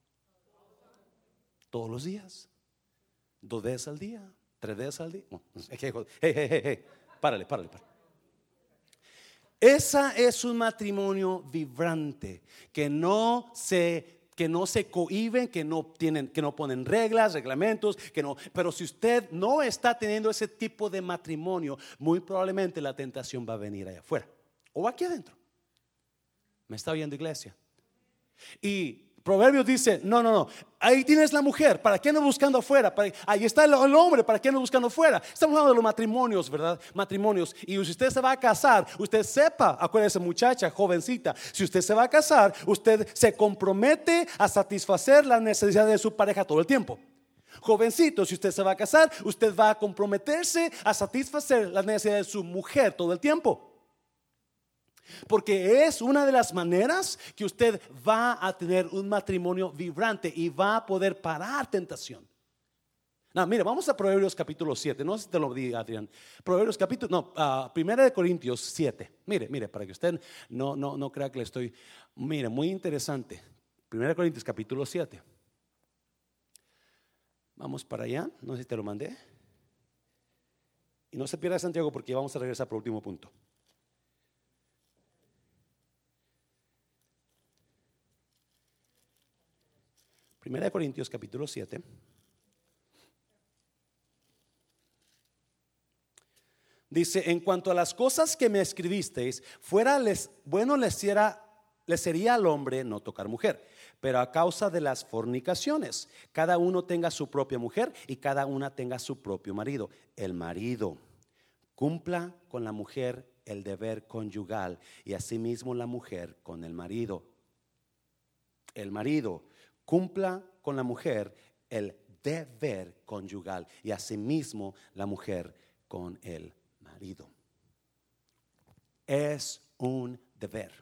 Todos los días. Dos veces al día. Tres veces al día. Hey, hey, hey, hey. Párale, párale, párale. Esa es un matrimonio vibrante que no se que no se cohiben, que no tienen, que no ponen reglas, reglamentos, que no. Pero si usted no está teniendo ese tipo de matrimonio, muy probablemente la tentación va a venir allá afuera o aquí adentro. ¿Me está oyendo iglesia? Y Proverbios dice, no, no, no, ahí tienes la mujer, ¿para qué no buscando afuera? ahí está el, hombre, ¿para qué no buscando afuera? Estamos hablando de los matrimonios, ¿verdad? Matrimonios. Y si usted se va a casar, usted sepa, acuérdese muchacha, jovencita, si usted se va a casar, usted se compromete a satisfacer las necesidades de su pareja todo el tiempo. Jovencito, si usted se va a casar, usted va a comprometerse a satisfacer las necesidades de su mujer todo el tiempo. Porque es una de las maneras que usted va a tener un matrimonio vibrante y va a poder parar tentación. No, mire, vamos a Proverbios capítulo 7. No sé si te lo diga, Adrián. Proverbios capítulo, no, uh, Primera de Corintios 7. Mire, mire, para que usted no, no, no crea que le estoy. Mire, muy interesante. Primera de Corintios capítulo 7. Vamos para allá. No sé si te lo mandé. Y no se pierda Santiago porque vamos a regresar por último punto. Primera de Corintios capítulo 7. Dice, en cuanto a las cosas que me escribisteis, fuera les, bueno les, les sería al hombre no tocar mujer, pero a causa de las fornicaciones, cada uno tenga su propia mujer y cada una tenga su propio marido. El marido cumpla con la mujer el deber conyugal y asimismo la mujer con el marido. El marido cumpla con la mujer el deber conyugal y asimismo la mujer con el marido. Es un deber.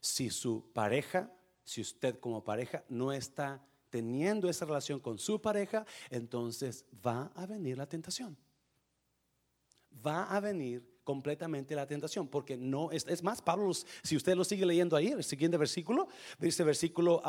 Si su pareja, si usted como pareja no está teniendo esa relación con su pareja, entonces va a venir la tentación. Va a venir completamente la tentación, porque no es, más, Pablo, si usted lo sigue leyendo ahí, el siguiente versículo, dice versículo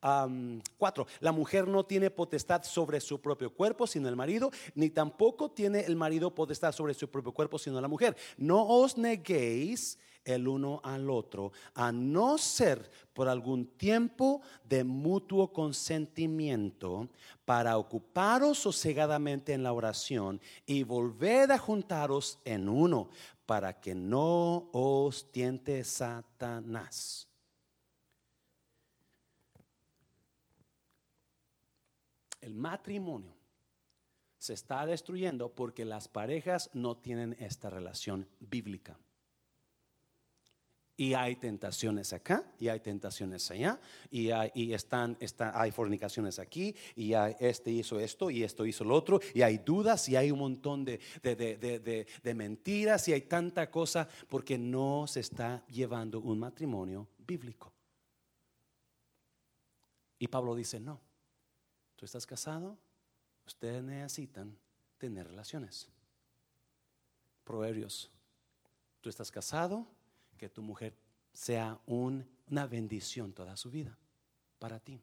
4. La mujer no tiene potestad sobre su propio cuerpo, sino el marido, ni tampoco tiene el marido potestad sobre su propio cuerpo, sino la mujer. No os neguéis el uno al otro, a no ser por algún tiempo de mutuo consentimiento, para ocuparos sosegadamente en la oración y volved a juntaros en uno, para que no os tiente Satanás. el matrimonio se está destruyendo porque las parejas no tienen esta relación bíblica. Y hay tentaciones acá, y hay tentaciones allá, y hay, están, hay fornicaciones aquí, y hay, este hizo esto, y esto hizo lo otro, y hay dudas, y hay un montón de, de mentiras, y hay tanta cosa, porque no se está llevando un matrimonio bíblico. Y Pablo dice, no, Tú estás casado, ustedes necesitan tener relaciones. Proverbios, tú estás casado, que tu mujer sea una bendición toda su vida para ti.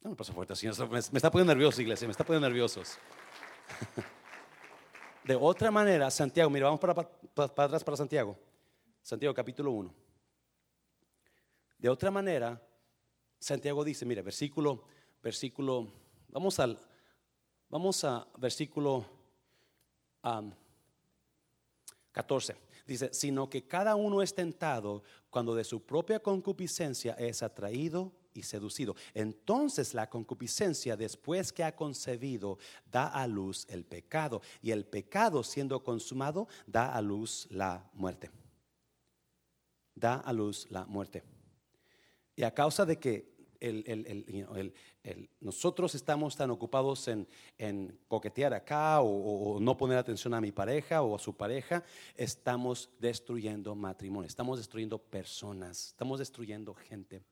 No me pasa fuerte, señor. Me, está poniendo nervioso, iglesia, me está poniendo nerviosos. De otra manera, Santiago, mira, vamos para, atrás para Santiago. Santiago capítulo 1. De otra manera, Santiago dice, mire, versículo, versículo, vamos al, vamos a versículo 14. Dice, sino que cada uno es tentado cuando de su propia concupiscencia es atraído y seducido. Entonces la concupiscencia, después que ha concebido, da a luz el pecado. Y el pecado, siendo consumado, da a luz la muerte. Da a luz la muerte. Y a causa de que nosotros estamos tan ocupados en, coquetear acá o, no poner atención a mi pareja o a su pareja, estamos destruyendo matrimonio, estamos destruyendo personas, estamos destruyendo gente,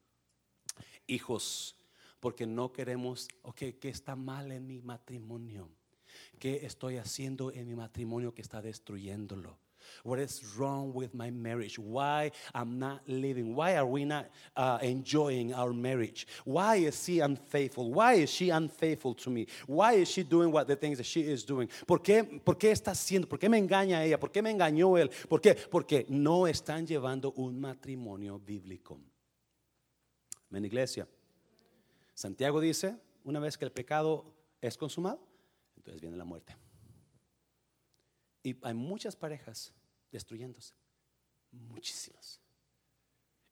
hijos, porque no queremos, ok, ¿qué está mal en mi matrimonio? ¿Qué estoy haciendo en mi matrimonio que está destruyéndolo? What is wrong with my marriage? Why I'm not living? Why are we not uh, enjoying our marriage? Why is he unfaithful? Why is she unfaithful to me? Why is she doing what the things that she is doing? ¿Por qué, por qué está haciendo? ¿Por qué me engaña ella? ¿Por qué me engañó él? ¿Por qué? Porque no están llevando un matrimonio bíblico. En iglesia. Santiago dice, una vez que el pecado es consumado, entonces viene la muerte. Y hay muchas parejas destruyéndose. Muchísimas.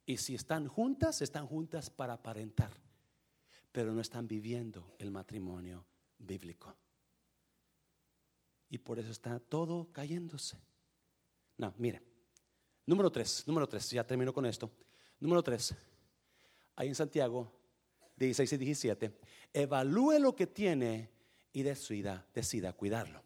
Y si están juntas, están juntas para aparentar, pero no están viviendo el matrimonio bíblico. Y por eso está todo cayéndose. No, mire. Número tres, número tres, ya termino con esto. Número tres, ahí en Santiago 16 y 17, evalúe lo que tiene y decida, decida cuidarlo.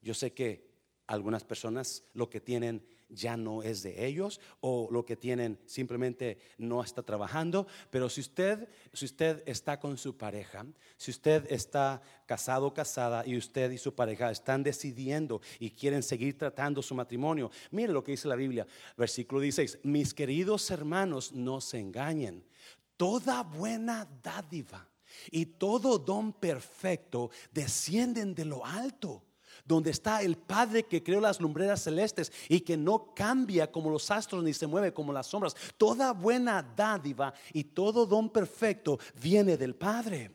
Yo sé que algunas personas lo que tienen ya no es de ellos o lo que tienen simplemente no está trabajando. Pero si usted, si usted está con su pareja, si usted está casado o casada y usted y su pareja están decidiendo y quieren seguir tratando su matrimonio, mire lo que dice la Biblia, versículo 16, mis queridos hermanos, no se engañen. Toda buena dádiva y todo don perfecto descienden de lo alto donde está el Padre que creó las lumbreras celestes y que no cambia como los astros ni se mueve como las sombras. Toda buena dádiva y todo don perfecto viene del Padre.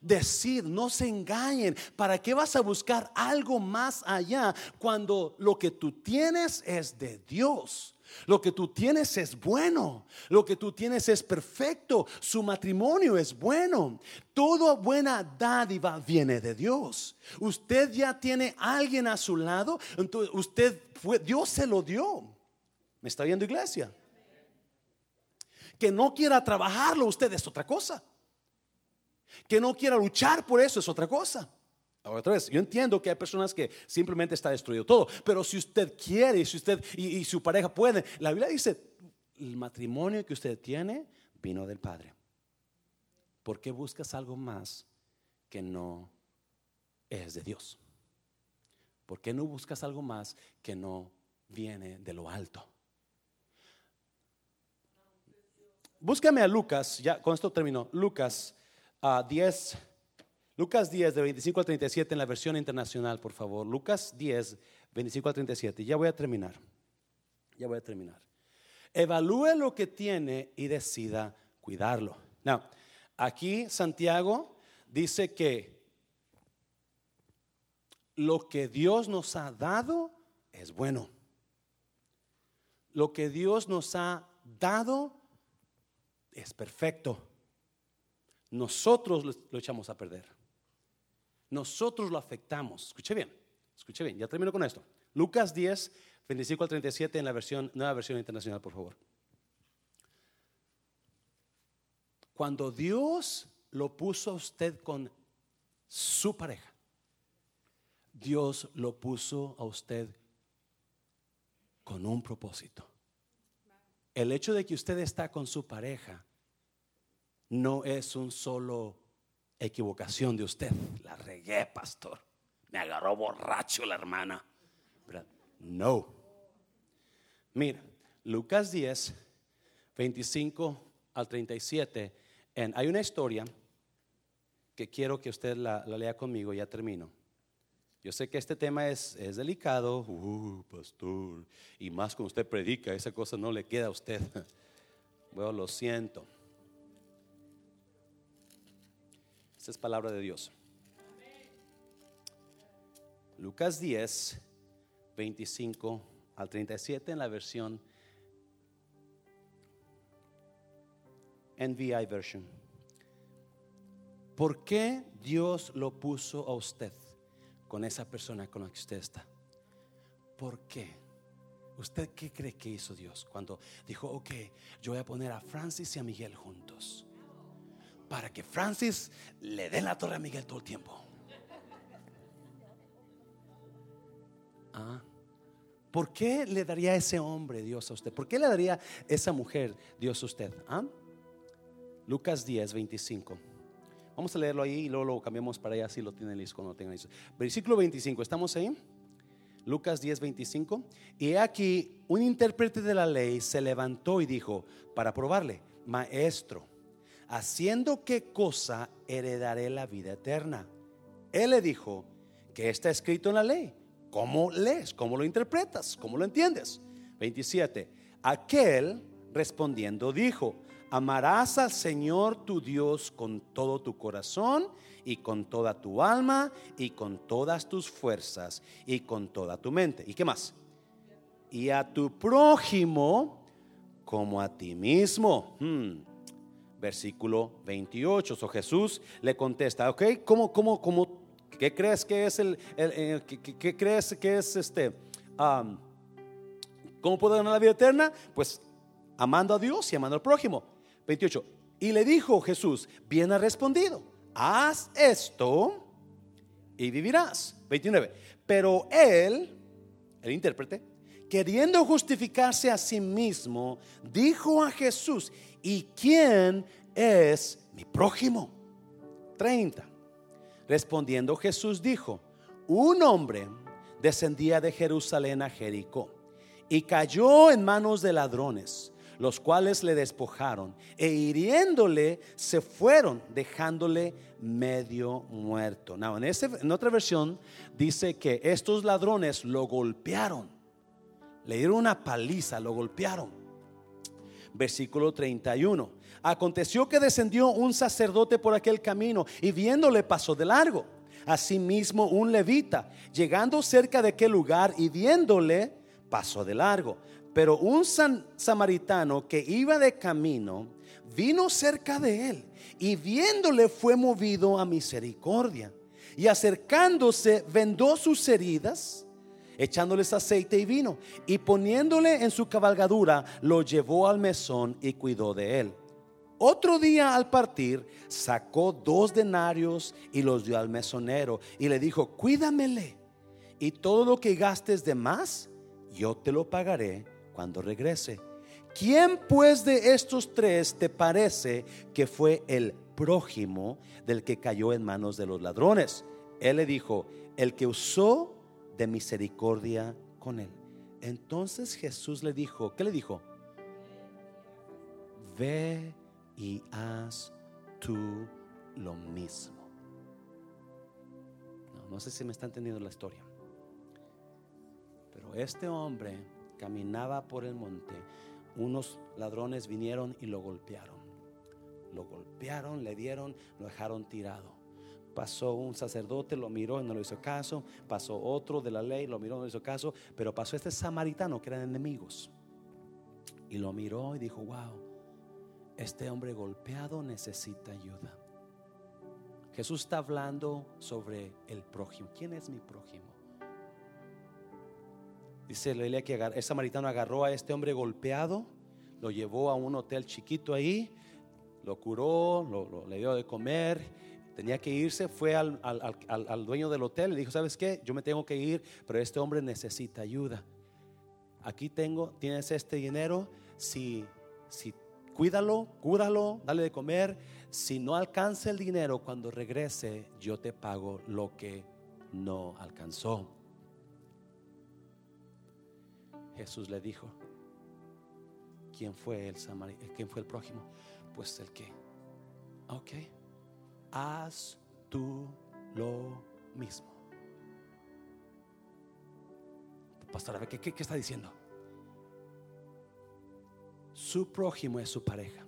Decir, no se engañen. ¿Para qué vas a buscar algo más allá cuando lo que tú tienes es de Dios? Lo que tú tienes es bueno. Lo que tú tienes es perfecto. Su matrimonio es bueno. Toda buena dádiva viene de Dios. Usted ya tiene alguien a su lado. Entonces usted fue, Dios se lo dio. ¿Me está viendo iglesia? Que no quiera trabajarlo usted es otra cosa. Que no quiera luchar por eso es otra cosa. Otra vez, yo entiendo que hay personas que simplemente está destruido todo, pero si usted quiere, si usted y, su pareja pueden, la Biblia dice, el matrimonio que usted tiene vino del Padre. ¿Por qué buscas algo más que no es de Dios? ¿Por qué no buscas algo más que no viene de lo alto? Búscame a Lucas, ya con esto terminó, Lucas a ah, 10. Lucas 10, de 25 al 37 en la versión internacional, por favor. Lucas 10, 25 al 37. Ya voy a terminar. Ya voy a terminar. Evalúe lo que tiene y decida cuidarlo. Aquí Santiago dice que lo que Dios nos ha dado es bueno. Lo que Dios nos ha dado es perfecto. Nosotros lo echamos a perder. Nosotros lo afectamos. Escuche bien, escuche bien, ya termino con esto. Lucas 10, 25 al 37 en la versión, nueva versión internacional, por favor. Cuando Dios lo puso a usted con su pareja, Dios lo puso a usted con un propósito. El hecho de que usted está con su pareja no es un solo equivocación de usted. La regué, pastor. Me agarró borracho la hermana. No. Mira, Lucas 10, 25 al 37. En, hay una historia que quiero que usted la, lea conmigo, ya termino. Yo sé que este tema es, es delicado, uh, pastor, y más cuando usted predica, esa cosa no le queda a usted. Bueno, lo siento. Es palabra de Dios. Lucas 10, 25 al 37 en la versión NVI version. ¿Por qué Dios lo puso a usted con esa persona con la que usted está? ¿Por qué? ¿Usted qué cree que hizo Dios cuando dijo, ok, yo voy a poner a Francis y a Miguel juntos? Para que Francis le dé la torre a Miguel todo el tiempo. Ah, ¿Por qué le daría ese hombre Dios a usted? ¿Por qué le daría esa mujer Dios a usted? ¿Ah? Lucas 10, 25. Vamos a leerlo ahí y luego lo cambiamos para allá si lo tienen listo cuando lo tengan listo. Versículo 25, ¿estamos ahí? Lucas 10, 25. Y aquí un intérprete de la ley se levantó y dijo, para probarle, maestro haciendo qué cosa heredaré la vida eterna. Él le dijo, ¿qué está escrito en la ley? ¿Cómo lees? ¿Cómo lo interpretas? ¿Cómo lo entiendes? 27. Aquel respondiendo dijo, amarás al Señor tu Dios con todo tu corazón y con toda tu alma y con todas tus fuerzas y con toda tu mente. ¿Y qué más? Y a tu prójimo como a ti mismo. Hmm versículo 28. So Jesús le contesta, ok, ¿cómo, cómo, cómo, qué crees que es el, qué, crees que es este, cómo puedo ganar la vida eterna? Pues amando a Dios y amando al prójimo. 28. Y le dijo Jesús, bien ha respondido, haz esto y vivirás. 29. Pero él, el intérprete, queriendo justificarse a sí mismo, dijo a Jesús, ¿y quién es mi prójimo? 30. Respondiendo Jesús dijo, un hombre descendía de Jerusalén a Jericó y cayó en manos de ladrones, los cuales le despojaron e hiriéndole se fueron, dejándole medio muerto. en, en otra versión dice que estos ladrones lo golpearon, le dieron una paliza, lo golpearon. Versículo 31. Aconteció que descendió un sacerdote por aquel camino y viéndole pasó de largo. Asimismo un levita, llegando cerca de aquel lugar y viéndole, pasó de largo. Pero un samaritano que iba de camino vino cerca de él y viéndole fue movido a misericordia. Y acercándose vendó sus heridas, echándoles aceite y vino, y poniéndole en su cabalgadura, lo llevó al mesón y cuidó de él. Otro día al partir, sacó dos denarios y los dio al mesonero y le dijo, cuídamele, y todo lo que gastes de más, yo te lo pagaré cuando regrese. ¿Quién pues de estos tres te parece que fue el prójimo del que cayó en manos de los ladrones? Él le dijo, el que usó de misericordia con él. Entonces Jesús le dijo, ¿qué le dijo? Ve y haz tú lo mismo. No, no sé si me está entendiendo la historia. Pero este hombre caminaba por el monte. Unos ladrones vinieron y lo golpearon. Lo golpearon, le dieron, lo dejaron tirado. Pasó un sacerdote, lo miró y no le hizo caso. Pasó otro de la ley, lo miró y no le hizo caso. Pero pasó este samaritano que eran enemigos. Y lo miró y dijo, wow, este hombre golpeado necesita ayuda. Jesús está hablando sobre el prójimo. ¿Quién es mi prójimo? Dice la que el samaritano agarró a este hombre golpeado, lo llevó a un hotel chiquito ahí, lo curó, lo, le dio de comer, tenía que irse, fue al, dueño del hotel, le dijo, ¿sabes qué? Yo me tengo que ir, pero este hombre necesita ayuda. Aquí tengo, tienes este dinero, si, si cuídalo, cúralo, dale de comer. Si no alcanza el dinero, cuando regrese, yo te pago lo que no alcanzó. Jesús le dijo, ¿quién fue el samaritano? ¿Quién fue el prójimo? Pues el que, ok, haz tú lo mismo. Pastor, ¿qué, qué, qué está diciendo? Su prójimo es su pareja.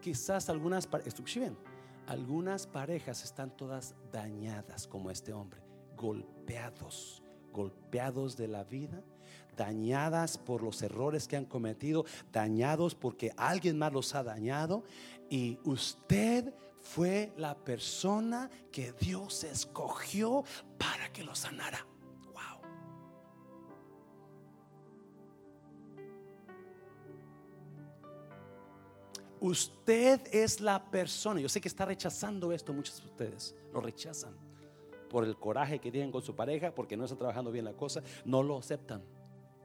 Quizás algunas algunas parejas están todas dañadas como este hombre, golpeados, golpeados de la vida, dañadas por los errores que han cometido, dañados porque alguien más los ha dañado y usted fue la persona que Dios escogió para que los sanara. Usted es la persona. Yo sé que está rechazando esto muchos de ustedes. Lo rechazan por el coraje que tienen con su pareja, porque no está trabajando bien la cosa. No lo aceptan.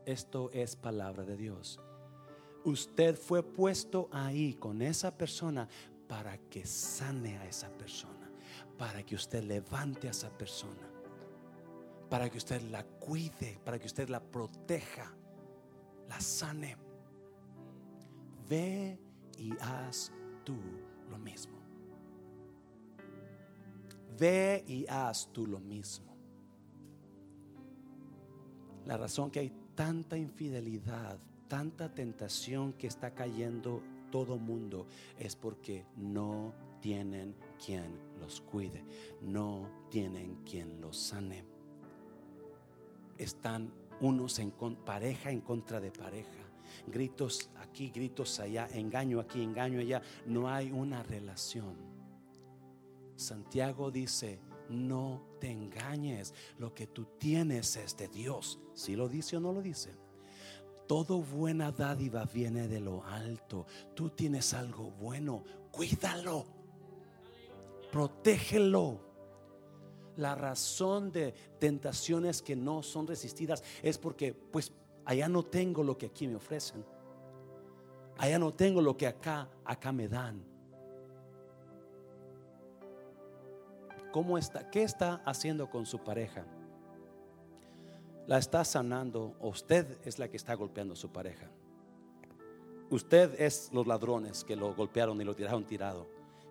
Esto es palabra de Dios. Usted fue puesto ahí con esa persona para que sane a esa persona. Para que usted levante a esa persona. Para que usted la cuide. Para que usted la proteja. La sane. Ve y haz tú lo mismo. Ve y haz tú lo mismo. La razón que hay tanta infidelidad, tanta tentación que está cayendo todo mundo es porque no tienen quien los cuide, no tienen quien los sane. Están unos en pareja en contra de pareja gritos aquí, gritos allá, engaño aquí, engaño allá. No hay una relación. Santiago dice, no te engañes, lo que tú tienes es de Dios. Si lo dice o no lo dice. Todo buena dádiva viene de lo alto. Tú tienes algo bueno, cuídalo, protégelo. la razón de tentaciones que no son resistidas es porque pues allá no tengo lo que aquí me ofrecen. Allá no tengo lo que acá acá me dan. ¿Cómo está? ¿Qué está haciendo con su pareja? ¿La está sanando o usted es la que está golpeando a su pareja? Usted es los ladrones que lo golpearon y lo tiraron tirado.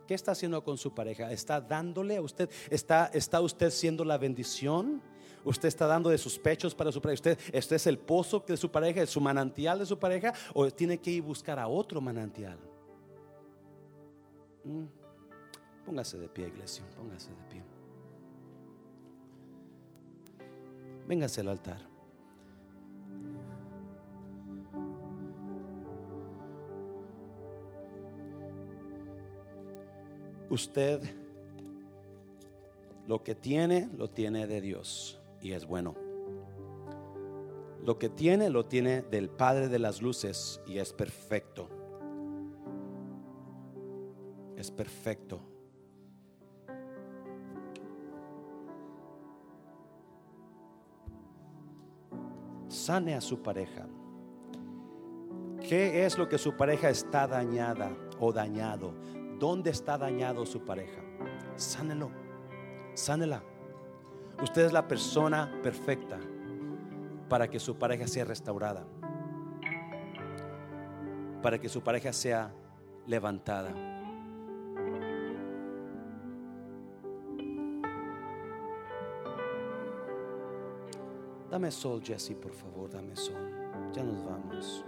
¿Qué está haciendo con su pareja? ¿Está dándole a usted? ¿Está, está usted siendo la bendición? ¿Usted está dando de sus pechos para su pareja? ¿Usted, ¿Este es el pozo de su pareja, es su manantial de su pareja? ¿O tiene que ir buscar a otro manantial? Mm. Póngase de pie, iglesia, póngase de pie. Véngase al altar. Usted lo que tiene, lo tiene de Dios y es bueno. Lo que tiene, lo tiene del Padre de las Luces y es perfecto. Es perfecto. Sane a su pareja. ¿Qué es lo que su pareja está dañada o dañado? ¿Dónde está dañado su pareja? Sánelo, sánela. Usted es la persona perfecta para que su pareja sea restaurada, para que su pareja sea levantada. Dame sol, Jesse, por favor, dame sol. Ya nos vamos.